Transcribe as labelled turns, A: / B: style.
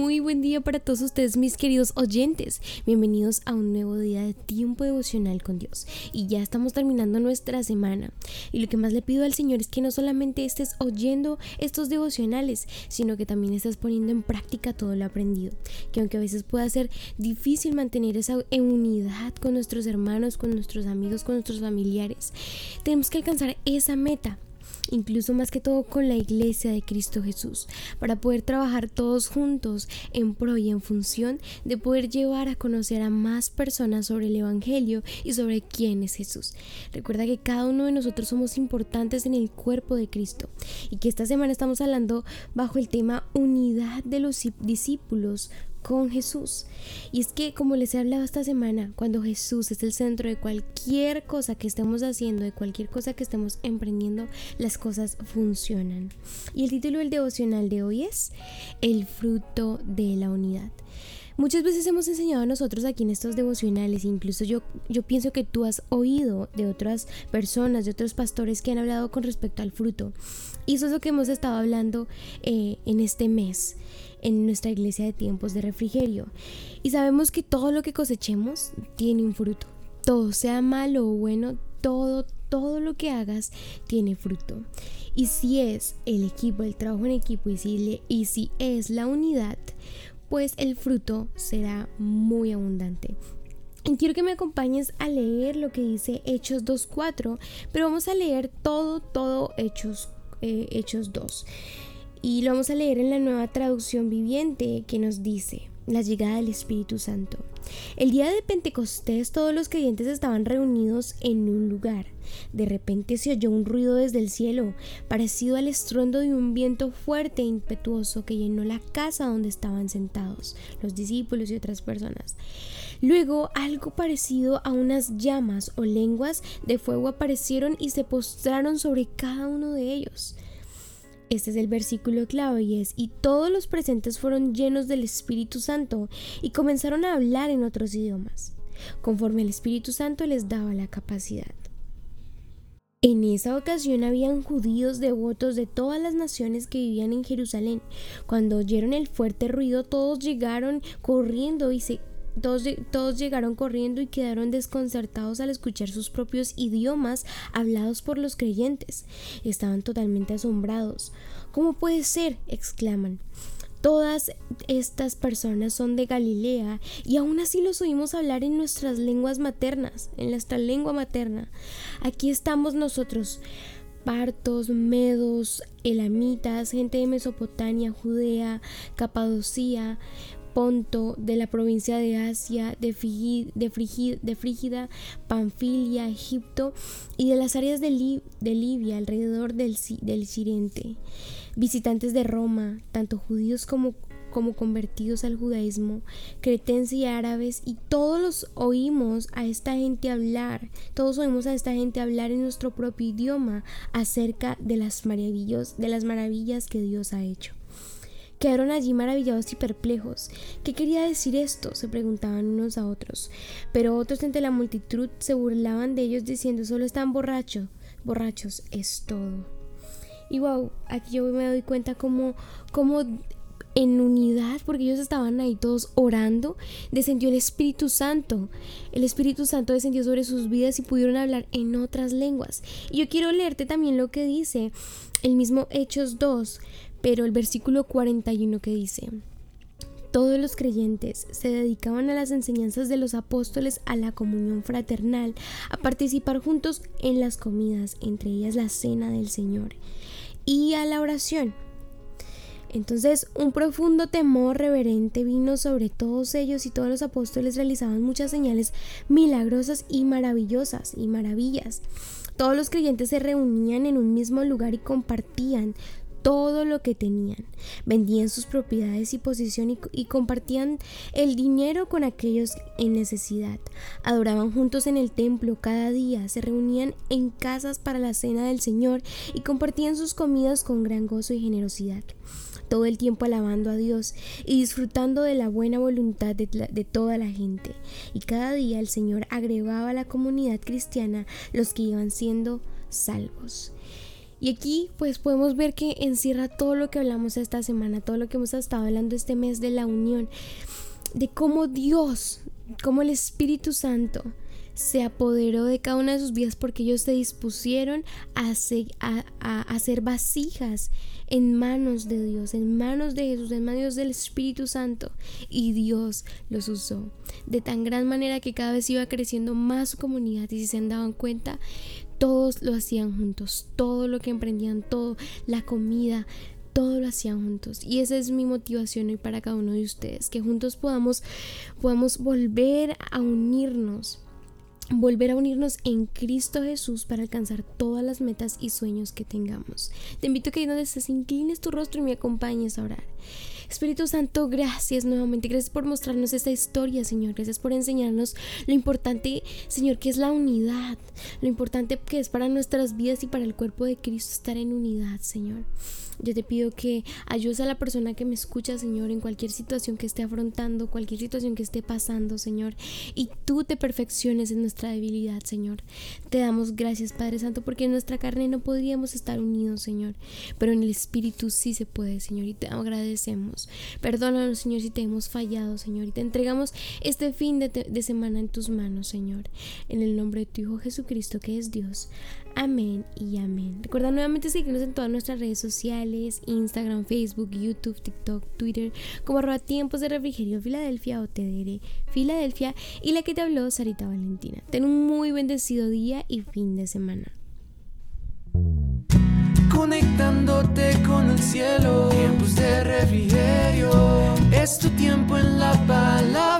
A: Muy buen día para todos ustedes, mis queridos oyentes. Bienvenidos a un nuevo día de tiempo devocional con Dios. Y ya estamos terminando nuestra semana. Y lo que más le pido al Señor es que no solamente estés oyendo estos devocionales, sino que también estés poniendo en práctica todo lo aprendido. Que aunque a veces pueda ser difícil mantener esa unidad con nuestros hermanos, con nuestros amigos, con nuestros familiares, tenemos que alcanzar esa meta incluso más que todo con la iglesia de Cristo Jesús, para poder trabajar todos juntos en pro y en función de poder llevar a conocer a más personas sobre el Evangelio y sobre quién es Jesús. Recuerda que cada uno de nosotros somos importantes en el cuerpo de Cristo y que esta semana estamos hablando bajo el tema unidad de los discípulos con Jesús. Y es que, como les he hablado esta semana, cuando Jesús es el centro de cualquier cosa que estemos haciendo, de cualquier cosa que estemos emprendiendo, las cosas funcionan. Y el título del devocional de hoy es El fruto de la unidad. Muchas veces hemos enseñado a nosotros aquí en estos devocionales, incluso yo, yo pienso que tú has oído de otras personas, de otros pastores que han hablado con respecto al fruto. Y eso es lo que hemos estado hablando eh, en este mes en nuestra iglesia de tiempos de refrigerio. Y sabemos que todo lo que cosechemos tiene un fruto. Todo, sea malo o bueno, todo, todo lo que hagas tiene fruto. Y si es el equipo, el trabajo en equipo y si, y si es la unidad, pues el fruto será muy abundante. Y quiero que me acompañes a leer lo que dice Hechos 2.4, pero vamos a leer todo, todo Hechos, eh, Hechos 2. Y lo vamos a leer en la nueva traducción viviente que nos dice, la llegada del Espíritu Santo. El día de Pentecostés todos los creyentes estaban reunidos en un lugar. De repente se oyó un ruido desde el cielo, parecido al estruendo de un viento fuerte e impetuoso que llenó la casa donde estaban sentados los discípulos y otras personas. Luego algo parecido a unas llamas o lenguas de fuego aparecieron y se postraron sobre cada uno de ellos. Este es el versículo clave y es, y todos los presentes fueron llenos del Espíritu Santo y comenzaron a hablar en otros idiomas, conforme el Espíritu Santo les daba la capacidad. En esa ocasión habían judíos devotos de todas las naciones que vivían en Jerusalén. Cuando oyeron el fuerte ruido, todos llegaron corriendo y se todos, llegaron corriendo y quedaron desconcertados al escuchar sus propios idiomas hablados por los creyentes. Estaban totalmente asombrados. ¿Cómo puede ser? exclaman. Todas estas personas son de Galilea y aún así los oímos hablar en nuestras lenguas maternas, en nuestra lengua materna. Aquí estamos nosotros, partos, medos, elamitas, gente de Mesopotamia, Judea, Capadocia, Ponto, de la provincia de Asia, de, Frígida, Panfilia, Egipto y de las áreas de, Libia alrededor del, del Sirente. Visitantes de Roma, tanto judíos como, como convertidos al judaísmo, cretenses y árabes, y todos los oímos a esta gente hablar, todos oímos a esta gente hablar en nuestro propio idioma acerca de las maravillas, de las maravillas que Dios ha hecho. Quedaron allí maravillados y perplejos. ¿Qué quería decir esto? se preguntaban unos a otros. Pero otros entre la multitud se burlaban de ellos diciendo solo están borrachos. Borrachos es todo. Y wow, aquí yo me doy cuenta como, como en unidad, porque ellos estaban ahí todos orando, descendió el Espíritu Santo. El Espíritu Santo descendió sobre sus vidas y pudieron hablar en otras lenguas. Y yo quiero leerte también lo que dice el mismo Hechos 2, pero el versículo 41 que dice, todos los creyentes se dedicaban a las enseñanzas de los apóstoles, a la comunión fraternal, a participar juntos en las comidas, entre ellas la cena del Señor, y a la oración. Entonces un profundo temor reverente vino sobre todos ellos y todos los apóstoles realizaban muchas señales milagrosas y maravillosas y maravillas. Todos los creyentes se reunían en un mismo lugar y compartían todo lo que tenían. Vendían sus propiedades y posesión y, compartían el dinero con aquellos en necesidad. Adoraban juntos en el templo cada día, se reunían en casas para la cena del Señor y compartían sus comidas con gran gozo y generosidad todo el tiempo alabando a Dios y disfrutando de la buena voluntad de, de, toda la gente. Y cada día el Señor agregaba a la comunidad cristiana los que iban siendo salvos. Y aquí pues podemos ver que encierra todo lo que hablamos esta semana, todo lo que hemos estado hablando este mes de la unión, de cómo Dios, cómo el Espíritu Santo se apoderó de cada una de sus vidas porque ellos se dispusieron a, a, hacer vasijas en manos de Dios, en manos de Jesús, en manos del Espíritu Santo. Y Dios los usó de tan gran manera que cada vez iba creciendo más su comunidad y si se daban cuenta, todos lo hacían juntos, todo lo que emprendían, todo, la comida, todo lo hacían juntos. Y esa es mi motivación hoy para cada uno de ustedes, que juntos podamos, podamos volver a unirnos volver a unirnos en Cristo Jesús para alcanzar todas las metas y sueños que tengamos. Te invito a que ahí donde estés inclines tu rostro y me acompañes a orar. Espíritu Santo, gracias nuevamente. Gracias por mostrarnos esta historia, Señor. Gracias por enseñarnos lo importante, Señor, que es la unidad. Lo importante que es para nuestras vidas y para el cuerpo de Cristo estar en unidad, Señor. Yo te pido que ayudes a la persona que me escucha, Señor, en cualquier situación que esté afrontando, cualquier situación que esté pasando, Señor. Y tú te perfecciones en nuestra debilidad, Señor. Te damos gracias, Padre Santo, porque en nuestra carne no podríamos estar unidos, Señor. Pero en el Espíritu sí se puede, Señor. Y te agradecemos. Perdónanos, Señor, si te hemos fallado, Señor. Y te entregamos este fin de, de semana en tus manos, Señor. En el nombre de tu Hijo Jesucristo, que es Dios. Amén y amén. Recuerda nuevamente seguirnos en todas nuestras redes sociales, Instagram, Facebook, YouTube, TikTok, Twitter, como arroba tiempos de refrigerio Filadelfia o TDR Filadelfia y la que te habló Sarita Valentina. Ten un muy bendecido día y fin de semana.
B: Conectándote con el cielo, tiempos de refrigerio, es tu tiempo en la palabra